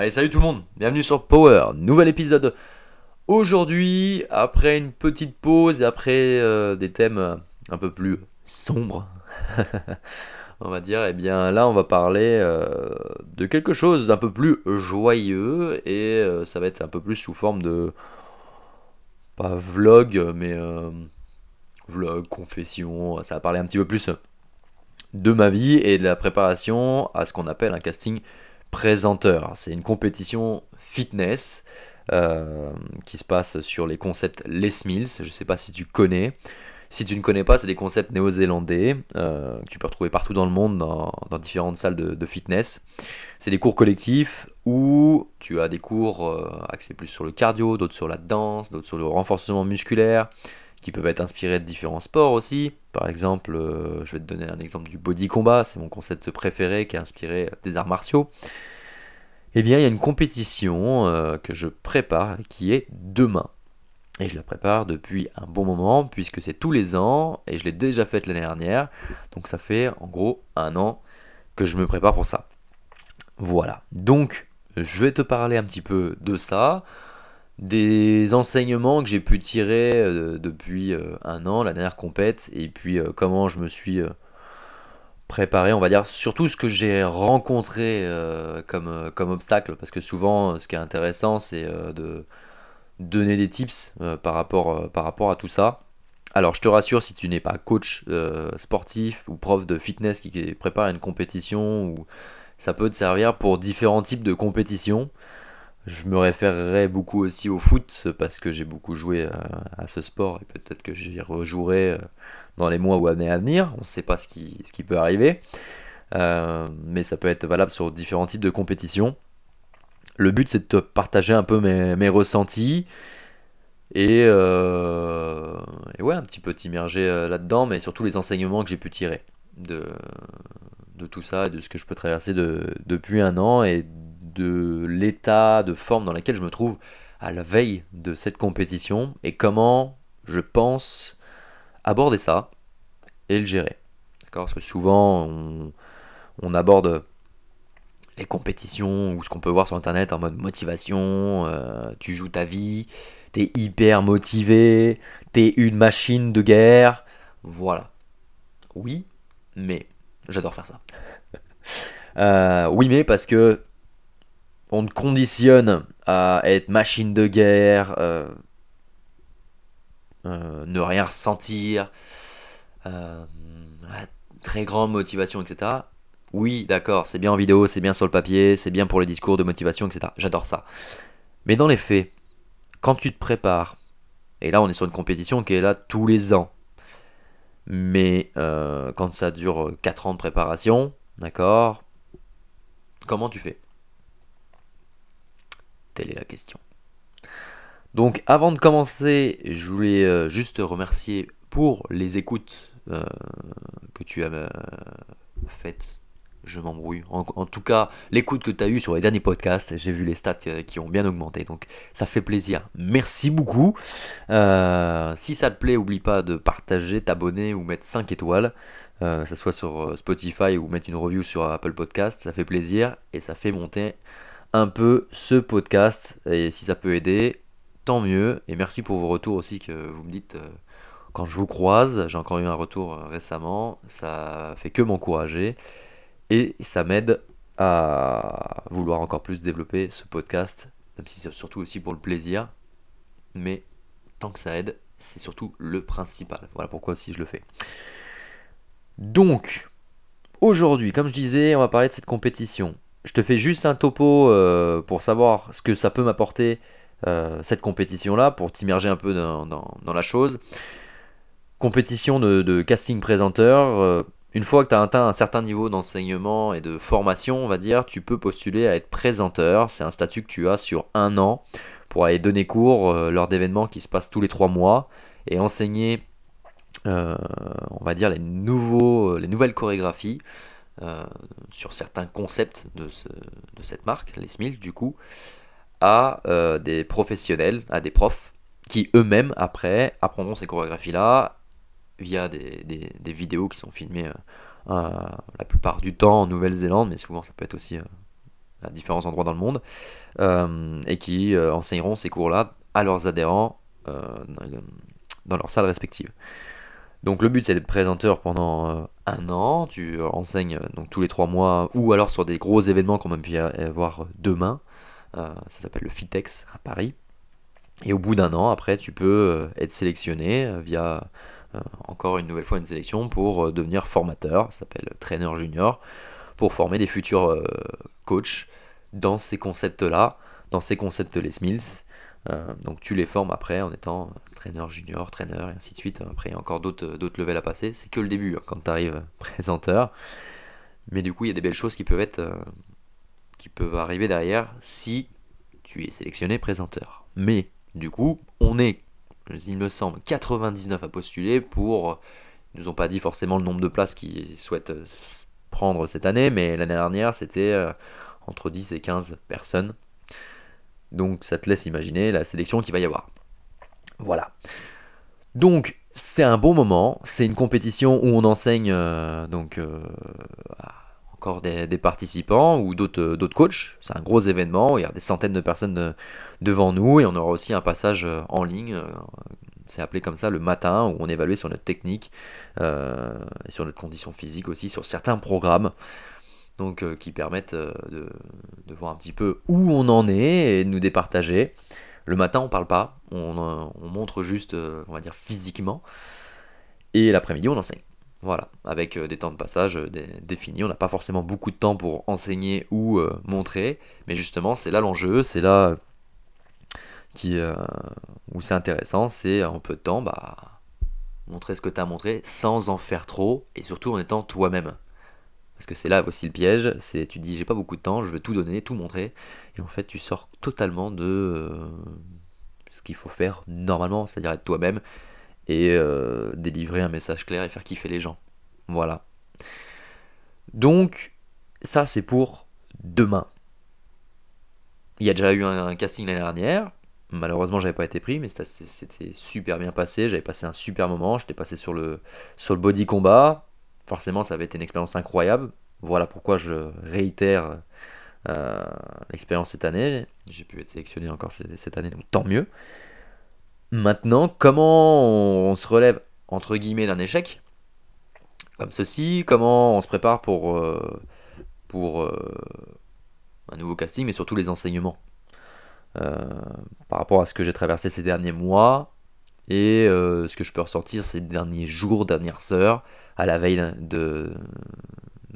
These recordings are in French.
Allez, salut tout le monde, bienvenue sur Power, nouvel épisode. Aujourd'hui, après une petite pause et après euh, des thèmes un peu plus sombres, on va dire, eh bien là on va parler euh, de quelque chose d'un peu plus joyeux et euh, ça va être un peu plus sous forme de. pas vlog, mais. vlog, confession, ça va parler un petit peu plus de ma vie et de la préparation à ce qu'on appelle un casting présenteur. C'est une compétition fitness euh, qui se passe sur les concepts Les Mills. Je ne sais pas si tu connais. Si tu ne connais pas, c'est des concepts néo-zélandais euh, que tu peux retrouver partout dans le monde, dans, différentes salles de, fitness. C'est des cours collectifs où tu as des cours euh, axés plus sur le cardio, d'autres sur la danse, d'autres sur le renforcement musculaire, qui peuvent être inspirés de différents sports aussi. Par exemple, je vais te donner un exemple du body combat, c'est mon concept préféré qui est inspiré des arts martiaux eh bien, il y a une compétition euh, que je prépare qui est demain. Et je la prépare depuis un bon moment, puisque c'est tous les ans, et je l'ai déjà faite l'année dernière. Donc ça fait en gros un an que je me prépare pour ça. Voilà. Donc, je vais te parler un petit peu de ça, des enseignements que j'ai pu tirer euh, depuis euh, un an, la dernière compète, et puis comment je me suis préparer, on va dire, surtout ce que j'ai rencontré euh, comme, euh, obstacle, parce que souvent, ce qui est intéressant, c'est euh, de donner des tips par, rapport, à tout ça. Alors, je te rassure, si tu n'es pas coach sportif ou prof de fitness qui prépare une compétition, ou ça peut te servir pour différents types de compétitions. Je me référerai beaucoup aussi au foot parce que j'ai beaucoup joué à, ce sport et peut-être que j'y rejouerai dans les mois ou années à venir. On ne sait pas ce qui, peut arriver. Euh, mais ça peut être valable sur différents types de compétitions. Le but c'est de te partager un peu mes, ressentis et, euh, ouais, un petit peu t'immerger euh, là-dedans, mais surtout les enseignements que j'ai pu tirer de, tout ça et de ce que je peux traverser de, depuis un an et de l'état de forme dans lequel je me trouve à la veille de cette compétition et comment je pense aborder ça et le gérer. D'accord? Parce que souvent, on, aborde les compétitions ou ce qu'on peut voir sur internet en mode motivation, euh, tu joues ta vie, t'es hyper motivé, t'es une machine de guerre. Voilà. Oui, mais j'adore faire ça. Euh, oui, mais parce que on te conditionne à être machine de guerre, euh, euh, ne rien ressentir, euh, très grande motivation, etc. Oui, d'accord, c'est bien en vidéo, c'est bien sur le papier, c'est bien pour les discours de motivation, etc. J'adore ça. Mais dans les faits, quand tu te prépares, et là on est sur une compétition qui est là tous les ans, mais quand ça dure 4 ans de préparation, d'accord, comment tu fais? Telle est la question. Donc avant de commencer, je voulais euh, juste te remercier pour les écoutes euh, que tu as euh, faites. Je m'embrouille. En, tout cas, l'écoute que tu as eue sur les derniers podcasts, j'ai vu les stats qui ont bien augmenté. Donc ça fait plaisir. Merci beaucoup. si ça te plaît, oublie pas de partager, t'abonner ou mettre 5 étoiles. que ce soit sur Spotify ou mettre une review sur Apple Podcast. Ça fait plaisir et ça fait monter un peu ce podcast. Et si ça peut aider, tant mieux. Et merci pour vos retours aussi que vous me dites euh, quand je vous croise. J'ai encore eu un retour euh, récemment. Ça fait que m'encourager. Et ça m'aide à vouloir encore plus développer ce podcast. Même si c'est surtout aussi pour le plaisir. Mais tant que ça aide, c'est surtout le principal. Voilà pourquoi aussi je le fais. Donc, aujourd'hui, comme je disais, on va parler de cette compétition. Je te fais juste un topo euh, pour savoir ce que ça peut m'apporter euh, cette compétition-là pour t'immerger un peu dans, la chose. Compétition de, casting présenteur. Euh, une fois que tu as atteint un certain niveau d'enseignement et de formation, on va dire, tu peux postuler à être présenteur. C'est un statut que tu as sur un an pour aller donner cours lors d'événements qui se passent tous les trois mois et enseigner, on va dire, les nouvelles chorégraphies sur certains concepts de, cette marque, les du coup à euh, des professionnels, à des profs, qui eux-mêmes, après, apprendront ces chorégraphies-là via des, vidéos qui sont filmées euh, la plupart du temps en Nouvelle-Zélande, mais souvent ça peut être aussi euh, à différents endroits dans le monde, et qui enseigneront ces cours-là à leurs adhérents dans leurs salles respectives. Donc le but c'est d'être présenteur pendant un an, tu enseignes donc tous les trois mois ou alors sur des gros événements qu'on va pu avoir demain, ça s'appelle le FITEX à Paris. Et au bout d'un an, après, tu peux être sélectionné via encore une nouvelle fois une sélection pour devenir formateur, ça s'appelle trainer junior, pour former des futurs coachs dans ces concepts-là, dans ces concepts Les Mills. Donc tu les formes après en étant trainer junior, trainer et ainsi de suite. Après, il y a encore d'autres levels à passer. C'est que le début hein, quand tu arrives présenteur. Mais du coup, il y a des belles choses qui peuvent être qui peuvent arriver derrière si tu es sélectionné présenteur. Mais du coup, on est, il me semble, 99 à postuler pour. Ils nous ont pas dit forcément le nombre de places qu'ils souhaitent prendre cette année, mais l'année dernière, c'était euh, entre 10 et 15 personnes. Donc ça te laisse imaginer la sélection qu'il va y avoir. Voilà. Donc c'est un bon moment, c'est une compétition où on enseigne euh, donc euh, encore des, participants ou d'autres coachs. C'est un gros événement, il y a des centaines de personnes devant nous et on aura aussi un passage en ligne. C'est appelé comme ça le matin où on évalue sur notre technique euh, sur notre condition physique aussi, sur certains programmes. Donc euh, qui permettent euh, de, voir un petit peu où on en est et de nous départager. Le matin, on parle pas, on, montre juste, on va dire, physiquement. Et l'après-midi, on enseigne. Voilà, avec des temps de passage définis. On n'a pas forcément beaucoup de temps pour enseigner ou montrer, mais justement, c'est là l'enjeu, c'est là où c'est intéressant, c'est en peu de temps, bah, montrer ce que tu as montré sans en faire trop et surtout en étant toi-même. Parce que c'est là aussi le piège, c'est tu dis j'ai pas beaucoup de temps, je veux tout donner, tout montrer, et en fait tu sors totalement de euh, ce qu'il faut faire normalement, c'est-à-dire être toi-même et euh, délivrer un message clair et faire kiffer les gens. Voilà. Donc ça c'est pour demain. Il y a déjà eu un casting l'année dernière, Malheureusement, j'avais pas été pris, mais c'était super bien passé. J'avais passé un super moment. J'étais passé sur le, sur le body combat. Forcément, ça avait été une expérience incroyable. Voilà pourquoi je réitère euh, l'expérience cette année. J'ai pu être sélectionné encore cette année, donc tant mieux. Maintenant, comment on, se relève entre guillemets d'un échec? Comme ceci Comment on se prépare pour, euh, pour euh, un nouveau casting, mais surtout les enseignements par rapport à ce que j'ai traversé ces derniers mois et ce que je peux ressortir ces derniers jours, dernières heures, à la veille de,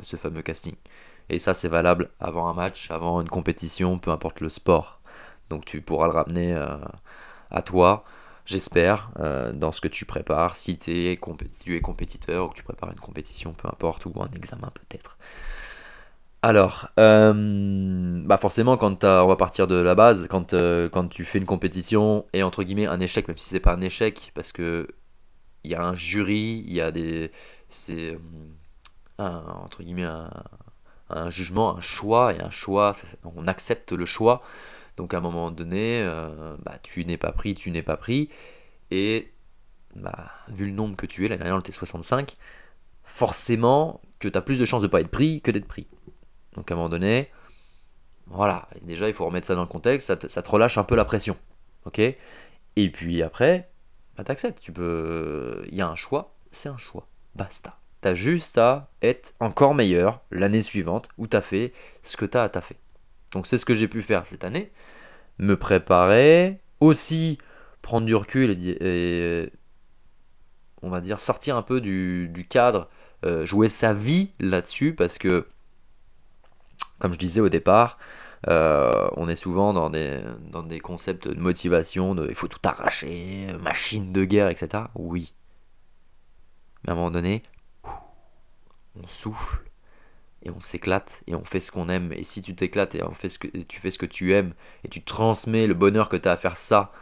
ce fameux casting. Et ça, c'est valable avant un match, avant une compétition, peu importe le sport. Donc tu pourras le ramener euh, à toi, j'espère, dans ce que tu prépares, si tu es compétiteur ou que tu prépares une compétition, peu importe, ou un examen peut-être. Alors, euh, bah forcément, quand on va partir de la base, quand, euh, quand tu fais une compétition et entre guillemets un échec, même si c'est pas un échec, parce que il y a un jury, il y a des, c'est guillemets un, jugement, un choix et un choix, on accepte le choix. Donc à un moment donné, euh, bah, tu n'es pas pris, tu n'es pas pris, et bah, vu le nombre que tu es, l'année dernière on était 65, forcément que tu as plus de chances de pas être pris que d'être pris. Donc à un moment donné, voilà, déjà il faut remettre ça dans le contexte, ça te, relâche un peu la pression. Et puis après, bah t'acceptes, tu peux. Il y a un choix, c'est un choix. Basta. T'as juste à être encore meilleur l'année suivante où t'as fait ce que t'as à fait. Donc c'est ce que j'ai pu faire cette année. Me préparer, aussi prendre du recul et, on va dire sortir un peu du, cadre, euh, jouer sa vie là-dessus parce que comme je disais au départ, euh, on est souvent dans des, dans des concepts de motivation, de il faut tout arracher, machine de guerre, etc. Oui. Mais à un moment donné, on souffle et on s'éclate et on fait ce qu'on aime. Et si tu t'éclates et on fait ce que, tu fais ce que tu aimes et tu transmets le bonheur que tu as à faire ça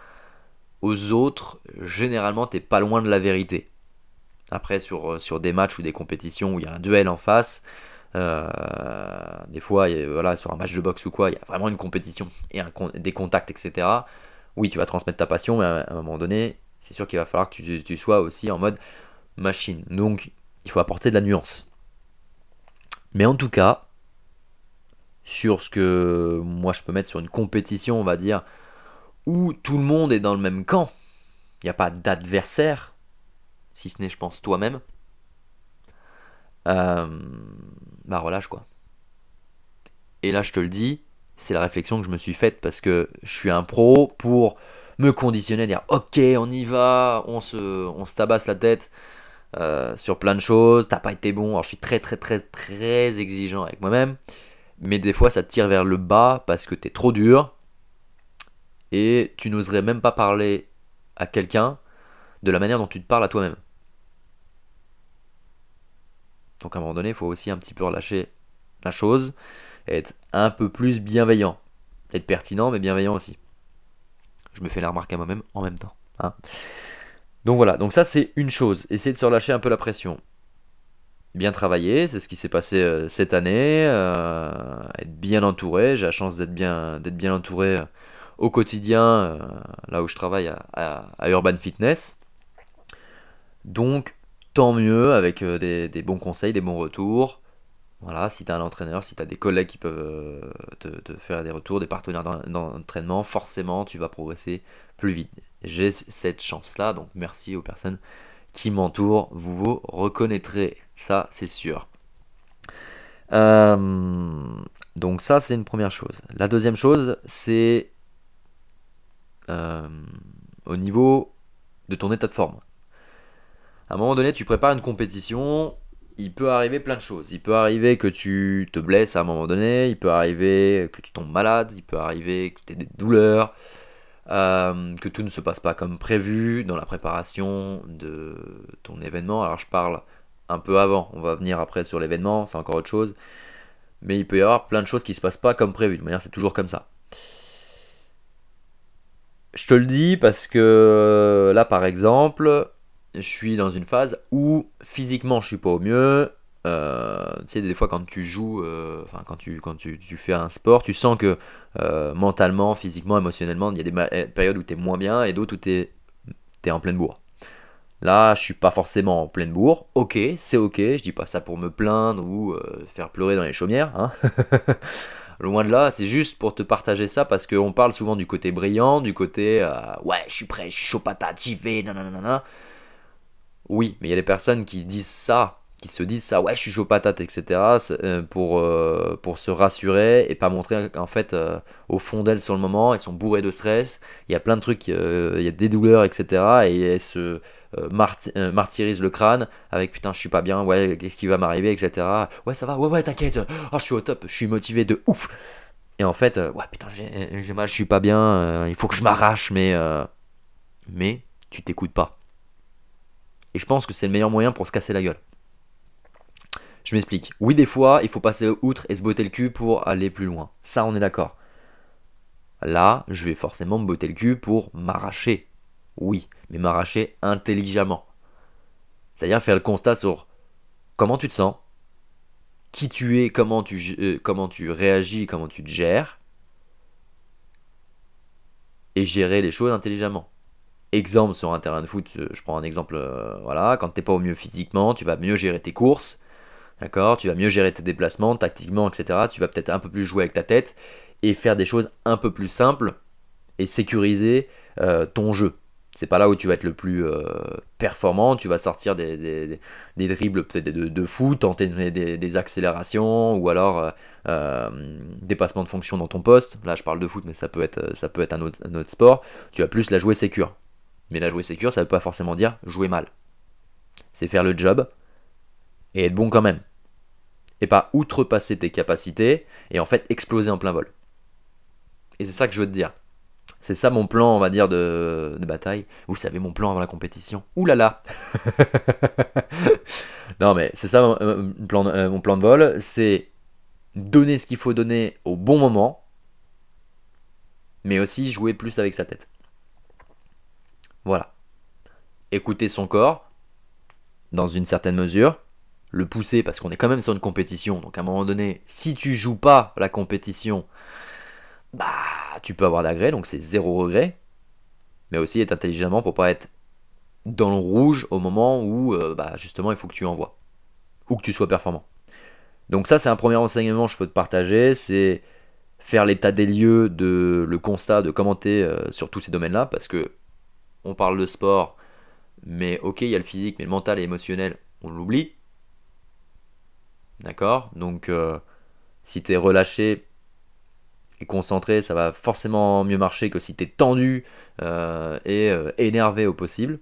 aux autres, généralement t'es pas loin de la vérité. Après, sur, sur des matchs ou des compétitions où il y a un duel en face, euh, des fois, voilà, sur un match de boxe ou quoi, il y a vraiment une compétition et des contacts, etc. Oui, tu vas transmettre ta passion, mais à un moment donné, c'est sûr qu'il va falloir que tu, sois aussi en mode machine. Donc, il faut apporter de la nuance. Mais en tout cas, sur ce que moi je peux mettre sur une compétition, on va dire, où tout le monde est dans le même camp. Il n'y a pas d'adversaire, si ce n'est, je pense, toi-même. Euh, bah relâche quoi. Et là, je te le dis, c'est la réflexion que je me suis faite parce que je suis un pro pour me conditionner, dire ok, on y va, on se tabasse la tête euh, sur plein de choses, t'as pas été bon. Alors je suis très très très très exigeant avec moi-même, mais des fois ça te tire vers le bas parce que t'es trop dur et tu n'oserais même pas parler à quelqu'un de la manière dont tu te parles à toi-même. Donc à un moment donné, il faut aussi un petit peu relâcher la chose, être un peu plus bienveillant, être pertinent mais bienveillant aussi. Je me fais la remarque à moi-même en même temps. Hein. Donc voilà, donc ça c'est une chose, essayer de se relâcher un peu la pression. Bien travailler, c'est ce qui s'est passé euh, cette année, euh, être bien entouré, j'ai la chance d'être bien, entouré euh, au quotidien, là où je travaille à, Urban Fitness. Donc tant mieux avec des, bons conseils, des bons retours. Voilà, si tu as un entraîneur, si tu des collègues qui peuvent te, faire des retours, des partenaires d'entraînement, forcément tu vas progresser plus vite j'ai cette chance-là, donc merci aux personnes qui m'entourent, vous vous reconnaîtrez, ça c'est sûr. Euh, donc ça c'est une première chose. La deuxième chose c'est euh, au niveau de ton état de forme. À un moment donné tu prépares une compétition, il peut arriver plein de choses. Il peut arriver que tu te blesses à un moment donné, il peut arriver que tu tombes malade, il peut arriver que tu aies des douleurs, euh, que tout ne se passe pas comme prévu dans la préparation de ton événement. Alors je parle un peu avant, on va venir après sur l'événement, c'est encore autre chose. Mais il peut y avoir plein de choses qui ne se passent pas comme prévu. De manière, c'est toujours comme ça. Je te le dis parce que là, par exemple, je suis dans une phase où physiquement je suis pas au mieux, euh, tu sais, des fois quand tu joues, euh, quand, tu, quand tu, fais un sport, tu sens que euh, mentalement, physiquement, émotionnellement, il y a des eh, périodes où tu es moins bien et d'autres où tu es, en pleine bourre. Là, je suis pas forcément en pleine bourre. Ok, c'est ok. Je dis pas ça pour me plaindre ou faire pleurer dans les chaumières. Hein. Loin de là, c'est juste pour te partager ça parce qu'on parle souvent du côté brillant, du côté ouais, je suis prêt, je suis chaud patate, j'y vais. Oui, mais il y a des personnes qui disent ça qui se disent ça, ouais, je suis chaud patate, etc., euh, pour, euh, pour se rassurer et pas montrer qu'en fait, euh, au fond d'elles sur le moment, elles sont bourrées de stress, il y a plein de trucs, il y a des douleurs, etc., et elles se martyrisent le crâne avec putain, je suis pas bien, ouais, qu'est-ce qui va m'arriver, etc., ouais, ça va, ouais, ouais, t'inquiète, oh, je suis au top, je suis motivé de ouf. Et en fait, ouais, putain, j'ai mal, je suis pas bien, il faut que je m'arrache, mais, mais tu t'écoutes pas. Et je pense que c'est le meilleur moyen pour se casser la gueule. Je m'explique. Oui, des fois, il faut passer outre et se botter le cul pour aller plus loin. Ça, on est d'accord. Là, je vais forcément me botter le cul pour m'arracher. Oui, mais m'arracher intelligemment. C'est-à-dire faire le constat sur comment tu te sens, qui tu es, comment tu, euh, comment tu réagis, comment tu te gères, et gérer les choses intelligemment. Exemple sur un terrain de foot, euh, je prends un exemple, euh, voilà, quand t'es pas au mieux physiquement, tu vas mieux gérer tes courses, D'accord? Tu vas mieux gérer tes déplacements, tactiquement, etc. Tu vas peut-être un peu plus jouer avec ta tête et faire des choses un peu plus simples et sécuriser euh, ton jeu. C'est pas là où tu vas être le plus euh, performant, tu vas sortir des, dribbles peut-être de, de, fou, tenter des, accélérations ou alors euh, des passements de fonction dans ton poste. Là je parle de foot mais ça peut être, ça peut être un, autre, un autre sport. Tu vas plus la jouer sécure. Mais la jouer sécure ça veut pas forcément dire jouer mal. C'est faire le job et être bon quand même et pas outrepasser tes capacités et en fait exploser en plein vol. Et c'est ça que je veux te dire. C'est ça mon plan, on va dire, de, bataille. Vous savez, mon plan avant la compétition. Ouh là là Non, mais c'est ça plan, euh, mon plan de vol. C'est donner ce qu'il faut donner au bon moment, mais aussi jouer plus avec sa tête. Voilà. Écouter son corps, dans une certaine mesure, le pousser parce qu'on est quand même sur une compétition. Donc à un moment donné, si tu joues pas la compétition, bah tu peux avoir d'agrès, donc c'est zéro regret. Mais aussi être intelligemment pour pas être dans le rouge au moment où euh, bah, justement il faut que tu envoies. Ou que tu sois performant. Donc ça, c'est un premier enseignement que je peux te partager, c'est faire l'état des lieux, de le constat, de commenter euh, sur tous ces domaines-là, parce que on parle de sport, mais ok, il y a le physique, mais le mental et émotionnel, on l'oublie. D'accord? Donc, euh, si tu es relâché et concentré, ça va forcément mieux marcher que si tu es tendu euh, et énervé au possible.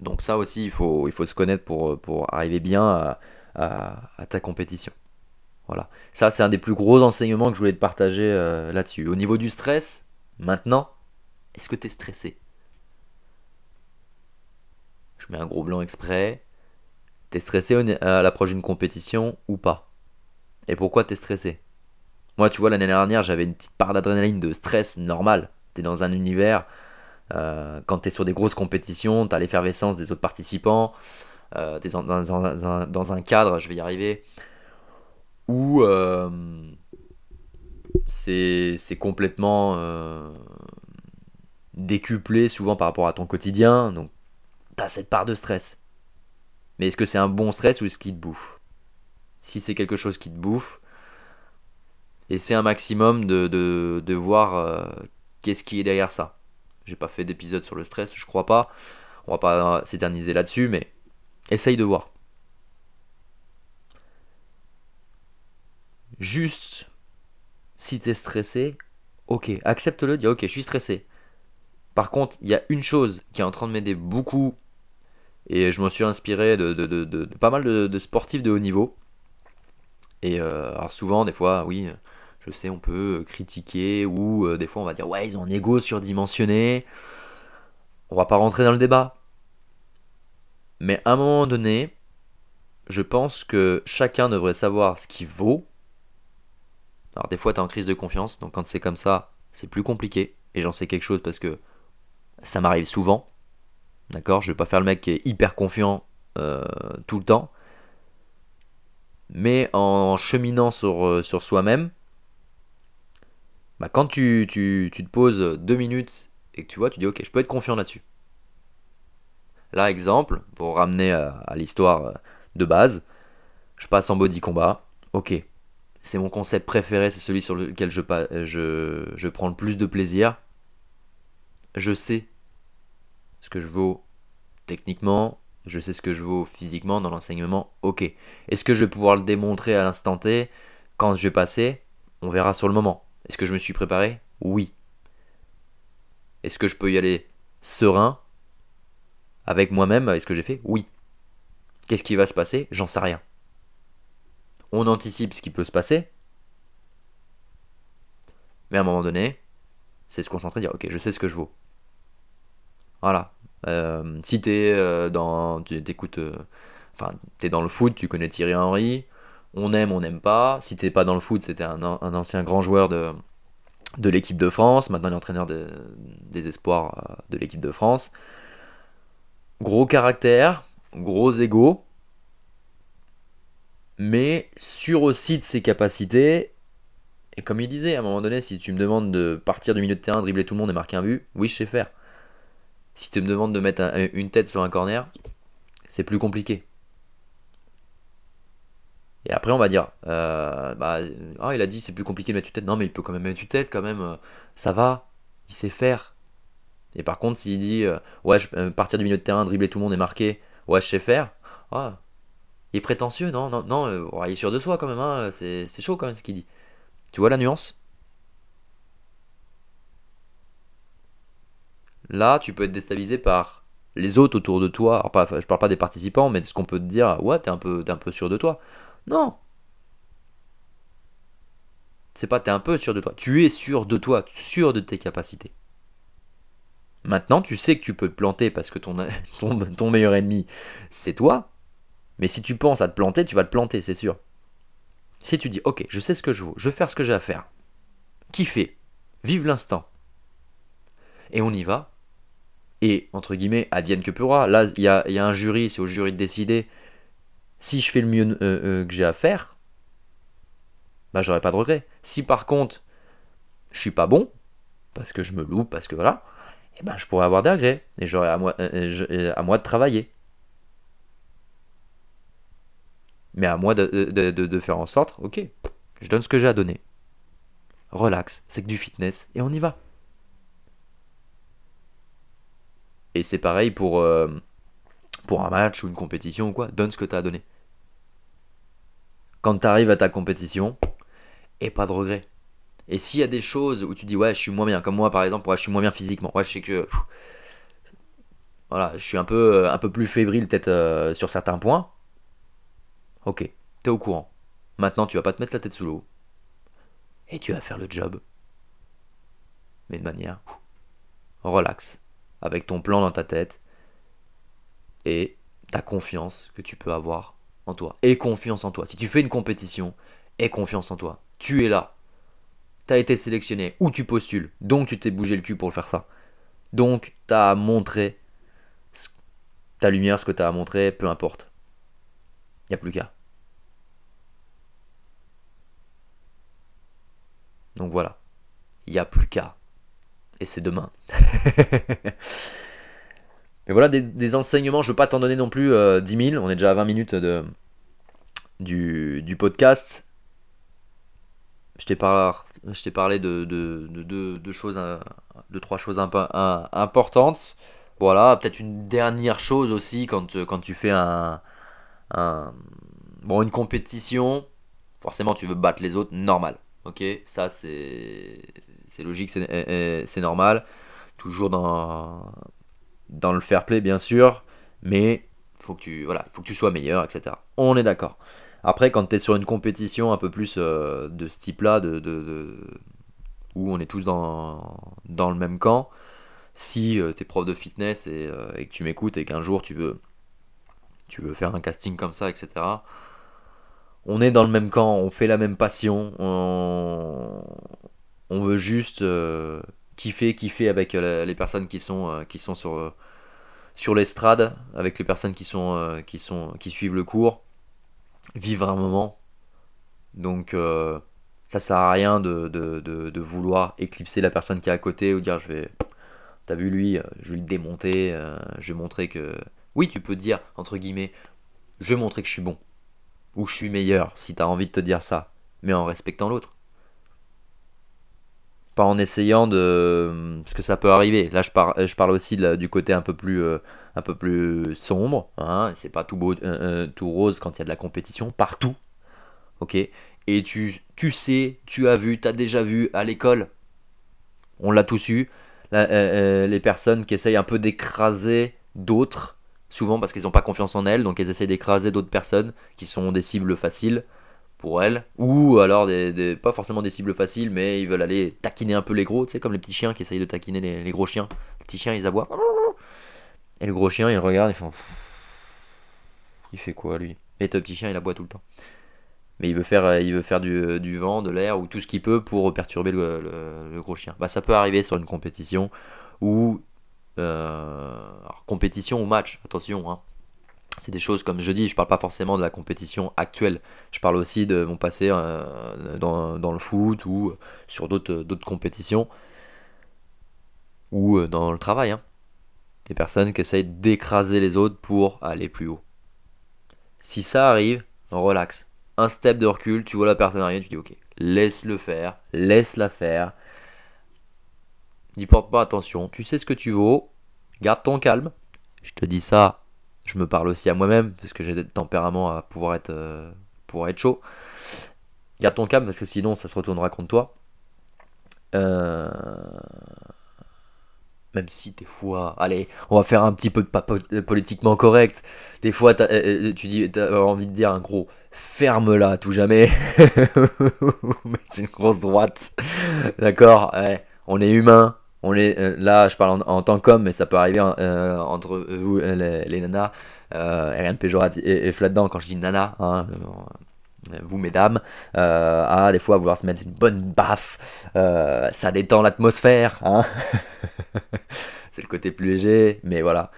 Donc ça aussi, il faut, se connaître pour, arriver bien à, à, ta compétition. Voilà. Ça, c'est un des plus gros enseignements que je voulais te partager euh, là-dessus. Au niveau du stress, maintenant, est-ce que tu es stressé? Je mets un gros blanc exprès. T'es stressé à l'approche d'une compétition ou pas? Et pourquoi t'es stressé? Moi, tu vois, l'année dernière, j'avais une petite part d'adrénaline, de stress normal. T'es dans un univers, euh, quand t'es sur des grosses compétitions, t'as l'effervescence des autres participants, euh, dans, un cadre, je vais y arriver, où euh, c'est complètement décuplé souvent par rapport à ton quotidien, donc tu as cette part de stress. Mais est-ce que c'est un bon stress ou est-ce qu'il te bouffe? Si c'est quelque chose qui te bouffe, c'est un maximum de, voir qu'est-ce qui est derrière ça. J'ai pas fait d'épisode sur le stress, je crois pas. On va pas s'éterniser là-dessus, mais Essaye de voir. Juste, si tu es stressé, ok, accepte-le, dis ok, je suis stressé. Par contre, il y a une chose qui est en train de m'aider beaucoup, et je me suis inspiré de, pas mal de, sportifs de haut niveau. Et euh, alors souvent, des fois, oui, je sais, on peut critiquer, ou euh, des fois on va dire, ouais, ils ont un ego surdimensionné. On va pas rentrer dans le débat. Mais à un moment donné, je pense que chacun devrait savoir ce qu'il vaut. Alors des fois, tu es en crise de confiance, donc quand c'est comme ça, c'est plus compliqué. Et j'en sais quelque chose parce que ça m'arrive souvent. D'accord Je vais pas faire le mec qui est hyper confiant euh, tout le temps. Mais en cheminant sur, euh, sur soi-même, bah, quand tu, tu, tu te poses deux minutes et que tu vois, tu dis ok, je peux être confiant là-dessus. Là, exemple, pour ramener à, l'histoire euh, de base, je passe en body combat. Ok, c'est mon concept préféré, c'est celui sur lequel je, je, je prends le plus de plaisir. Je sais ce que je vaux techniquement, je sais ce que je vaux physiquement dans l'enseignement, ok. Est-ce que je vais pouvoir le démontrer à l'instant T quand je vais passer? On verra sur le moment. Est-ce que je me suis préparé? Oui. Est-ce que je peux y aller serein avec moi-même, est-ce que j'ai fait? Oui. Qu'est-ce qui va se passer? J'en sais rien. On anticipe ce qui peut se passer. Mais à un moment donné, c'est se concentrer, dire ok, je sais ce que je vaux. Voilà. Euh, si t'es euh, dans, tu écoutes, euh, enfin, t'es dans le foot, tu connais Thierry Henry. On aime, on n'aime pas. Si t'es pas dans le foot, c'était un, ancien grand joueur de, de l'équipe de France. Maintenant, il est entraîneur des espoirs de l'équipe de France. Gros caractère, gros ego, mais sûr aussi de ses capacités. Et comme il disait, à un moment donné, si tu me demandes de partir du milieu de terrain, dribbler tout le monde et marquer un but, oui, je sais faire. Si tu me demandes de mettre une tête sur un corner, c'est plus compliqué. Et après, on va dire, euh, bah, oh, il a dit c'est plus compliqué de mettre une tête. Non, mais il peut quand même mettre une tête, quand même. Euh, ça va, il sait faire. Et par contre, s'il dit euh, ouais, euh, partir du milieu de terrain, dribbler tout le monde et marquer, ouais, je sais faire, ah, il est prétentieux, non, non, non, euh, il est sûr de soi quand même, hein, c'est, chaud quand même ce qu'il dit. Tu vois la nuance? Là, tu peux être déstabilisé par les autres autour de toi. Alors, pas, je parle pas des participants, mais de ce qu'on peut te dire, ouais, t'es un peu, un peu sûr de toi. Non. C'est pas t'es un peu sûr de toi. Tu es sûr de toi, sûr de tes capacités. Maintenant, tu sais que tu peux te planter parce que ton, meilleur ennemi, c'est toi. Mais si tu penses à te planter, tu vas te planter, c'est sûr. Si tu dis, ok, je sais ce que je veux, je vais faire ce que j'ai à faire. Kiffer, vive l'instant. Et on y va. Et, entre guillemets, advienne que pourra. Là, il y a, un jury, c'est au jury de décider. Si je fais le mieux euh, euh, que j'ai à faire, bah j'aurai pas de regret. Si par contre, je suis pas bon, parce que je me loupe, parce que voilà, eh ben, je pourrais avoir des regrets et j'aurais à moi, euh, à moi de travailler. Mais à moi de- de faire en sorte, ok, je donne ce que j'ai à donner. Relax, c'est que du fitness et on y va. Et c'est pareil pour, euh, pour un match ou une compétition ou quoi, donne ce que tu as à. Quand tu arrives à ta compétition, et pas de regret. Et s'il y a des choses où tu dis ouais je suis moins bien, comme moi par exemple, ouais, je suis moins bien physiquement, ouais je sais que voilà, je suis un peu, euh, plus fébrile peut-être euh, sur certains points, ok, t'es au courant. Maintenant tu vas pas te mettre la tête sous l'eau, et tu vas faire le job, mais de manière relax, avec ton plan dans ta tête, et ta confiance que tu peux avoir en toi. Et confiance en toi. Si tu fais une compétition, aie confiance en toi. Tu es là. Tu as été sélectionné ou tu postules. Donc tu t'es bougé le cul pour faire ça. Donc tu as montré ce- ta lumière, ce que tu as à montrer, peu importe. Il n'y a plus qu'à. Donc voilà. Il n'y a plus qu'à. Et c'est demain. Mais voilà des, enseignements, je ne veux pas t'en donner non plus euh, 10 000, on est déjà à 20 minutes de, du, podcast. Je t'ai par- parlé de, de, de, de- de choses, euh, de trois choses importantes. Voilà, peut-être une dernière chose aussi quand, euh, quand tu fais un- bon, une compétition. Forcément, tu veux battre les autres, normal. Ok, ça c'est c'est logique, c'est euh, c'est normal. Toujours dans, dans le fair play bien sûr, mais faut que tu voilà, faut que tu sois meilleur, etc. On est d'accord. Après, quand tu es sur une compétition un peu plus euh, de ce type-là, de, de- où on est tous dans, dans le même camp, si tu es prof de fitness et, euh, et que tu m'écoutes et qu'un jour tu veux, tu veux faire un casting comme ça, etc., on est dans le même camp, on fait la même passion, on, on veut juste euh, kiffer, kiffer avec les personnes qui sont, sur, l'estrade, avec les personnes qui, sont, qui, suivent le cours, vivre un moment. Donc euh, ça sert à rien de, vouloir éclipser la personne qui est à côté ou dire je vais... T'as vu lui, euh, je vais le démonter, je vais montrer que... Oui, tu peux dire, entre guillemets, je vais montrer que je suis bon. Ou je suis meilleur, si t'as envie de te dire ça. Mais en respectant l'autre. Pas en essayant de... Parce que ça peut arriver. Là, je, par- je parle aussi du côté un peu plus, euh, un peu plus sombre. Hein. C'est pas tout, beau, euh, euh, tout rose quand il y a de la compétition. Partout. Ok? Et tu, tu sais, tu as vu, tu as déjà vu à l'école. On l'a tous eu. les personnes qui essayent un peu d'écraser d'autres. Souvent parce qu'ils n'ont pas confiance en elles. Donc elles essayent d'écraser d'autres personnes qui sont des cibles faciles pour elles, ou alors des, pas forcément des cibles faciles, mais ils veulent aller taquiner un peu les gros, tu sais, comme les petits chiens qui essayent de taquiner les, gros chiens. Les petits chiens, ils aboient. Et le gros chien, il regarde, il fait. Il fait quoi lui? Et le petit chien, il aboie tout le temps. Mais il veut faire, il veut faire du, vent, de l'air, ou tout ce qu'il peut pour perturber le, gros chien. Bah, ça peut arriver sur une compétition, ou. euh, compétition ou match, attention, hein. C'est des choses, comme je dis, je parle pas forcément de la compétition actuelle. Je parle aussi de mon passé euh, dans, le foot ou sur d'autres d'autres compétitions ou euh, dans le travail. hein. Des personnes qui essayent d'écraser les autres pour aller plus haut. Si ça arrive, relax. Un step de recul, tu vois la personne arriver, tu dis ok, laisse-le faire, laisse-la faire. N'y porte pas attention, tu sais ce que tu vaux, garde ton calme. Je te dis ça je me parle aussi à moi-même parce que j'ai des tempéraments à pouvoir être, euh, pouvoir être chaud. Garde ton calme parce que sinon ça se retournera contre toi. Euh, Même si des fois, allez, on va faire un petit peu de politiquement correct. Des fois, euh, euh, tu dis, t'as envie de dire un gros ferme-la tout jamais. Ou mettre une grosse droite. D'accord ouais, On est humain. On euh, là, je parle en, tant qu'homme, mais ça peut arriver euh, entre vous, euh, les, nanas. Rien de péjoratif et, quand je dis nana, hein, vous mesdames, euh, des fois vouloir se mettre une bonne baffe, ça détend l'atmosphère. Hein c'est le côté plus léger, mais voilà.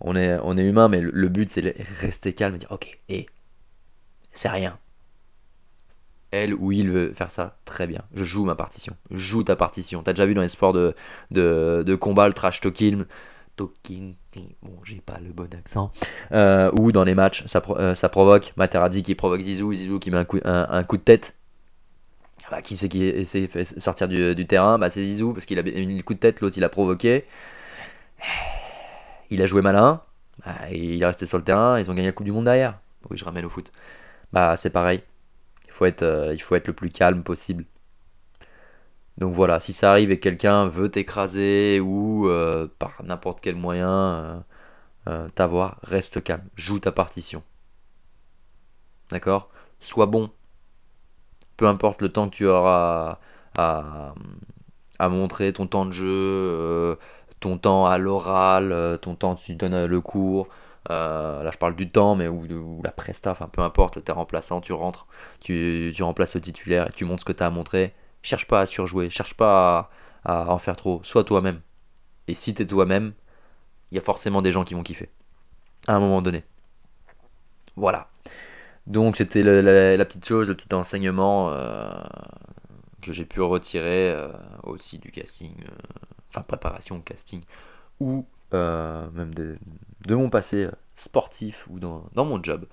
On est, on est humain, mais le, le but c'est de rester calme et dire ok, et c'est rien. Elle ou il veut faire ça, très bien. Je joue ma partition. Joue ta partition. T'as déjà vu dans les sports de, de, combat le trash talking talking. Bon, j'ai pas le bon accent. Euh, ou dans les matchs, ça, ça provoque Materazzi qui provoque Zizou, Zizou qui met un coup, un, coup de tête. Bah, qui c'est qui essaie de sortir du, terrain? Bah, C'est Zizou parce qu'il a mis le coup de tête, l'autre il a provoqué. Il a joué malin. Bah, il est resté sur le terrain. Ils ont gagné la Coupe du Monde derrière. Oui, je ramène au foot. Bah, c'est pareil. Il faut, être, euh, il faut être le plus calme possible. Donc voilà, si ça arrive et quelqu'un veut t'écraser ou euh, par n'importe quel moyen euh, t'avoir, reste calme. Joue ta partition. D'accord? Sois bon. Peu importe le temps que tu auras à, à montrer, ton temps de jeu, ton temps à l'oral, ton temps tu donnes le cours, euh, là, je parle du temps, mais ou, la presta, enfin peu importe, t'es remplaçant, tu rentres, tu, remplaces le titulaire et tu montres ce que tu as à montrer. Cherche pas à surjouer, cherche pas à, en faire trop, sois toi-même. Et si t'es toi-même, il y a forcément des gens qui vont kiffer. À un moment donné. Voilà. Donc c'était la, petite chose, le petit enseignement euh, que j'ai pu retirer euh, aussi du casting, enfin préparation casting, ou même de, mon passé sportif ou dans, mon job.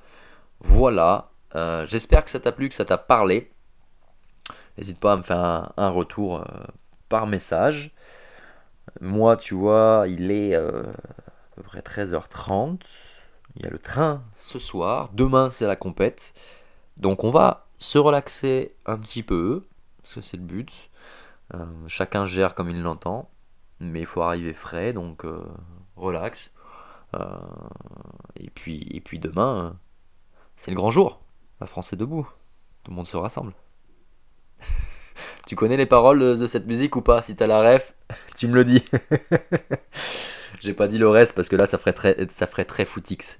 Voilà, euh, j'espère que ça t'a plu, que ça t'a parlé. N'hésite pas à me faire un, retour euh, par message. Moi, tu vois, il est euh, à peu près 13h30. Il y a le train ce soir. Demain, c'est la compète. Donc, on va se relaxer un petit peu. Parce que c'est le but. chacun gère comme il l'entend. Mais il faut arriver frais. Donc, relax. Euh, et, puis, et puis demain, euh, c'est le grand jour. La France est debout. Tout le monde se rassemble. tu connais les paroles de, cette musique ou pas? Si t'as la ref, tu me le dis. J'ai pas dit le reste parce que là, ça ferait très, ça ferait très footix.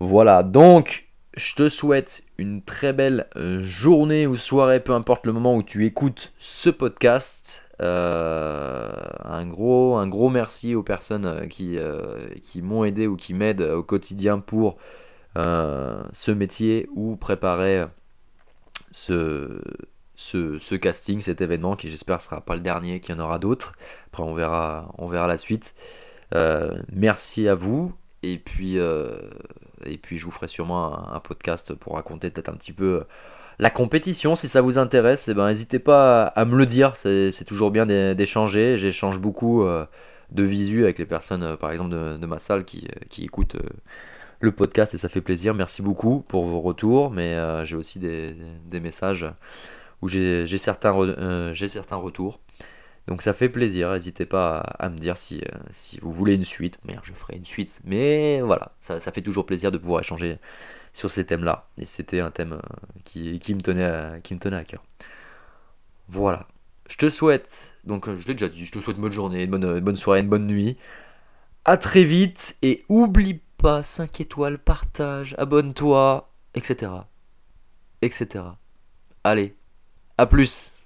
Voilà, donc je te souhaite une très belle euh, journée ou soirée, peu importe le moment où tu écoutes ce podcast. Euh, un, gros, un gros merci aux personnes euh, qui, qui m'ont aidé ou qui m'aident au quotidien pour ce métier ou préparer ce, ce, ce, casting, cet événement qui j'espère sera pas le dernier, qu'il y en aura d'autres. Après on verra, on verra la suite. merci à vous et puis et puis je vous ferai sûrement un, podcast pour raconter peut-être un petit peu euh, la compétition. Si ça vous intéresse, eh ben, n'hésitez pas à, me le dire. C'est toujours bien d'échanger. J'échange beaucoup euh, de visu avec les personnes, euh, par exemple, de, ma salle qui, écoutent le podcast et ça fait plaisir. Merci beaucoup pour vos retours. Mais j'ai aussi des, messages où j'ai certains, certains retours. Donc ça fait plaisir, n'hésitez pas à, me dire si, euh, si, vous voulez une suite. Merde, je ferai une suite. Mais voilà, ça, fait toujours plaisir de pouvoir échanger sur ces thèmes-là. Et c'était un thème euh, qui, me tenait à, cœur. Voilà. Je te souhaite, donc je l'ai déjà dit, je te souhaite une bonne journée, une bonne, bonne soirée, une bonne nuit. À très vite et oublie pas 5 étoiles, partage, abonne-toi, etc. etc. Allez, à plus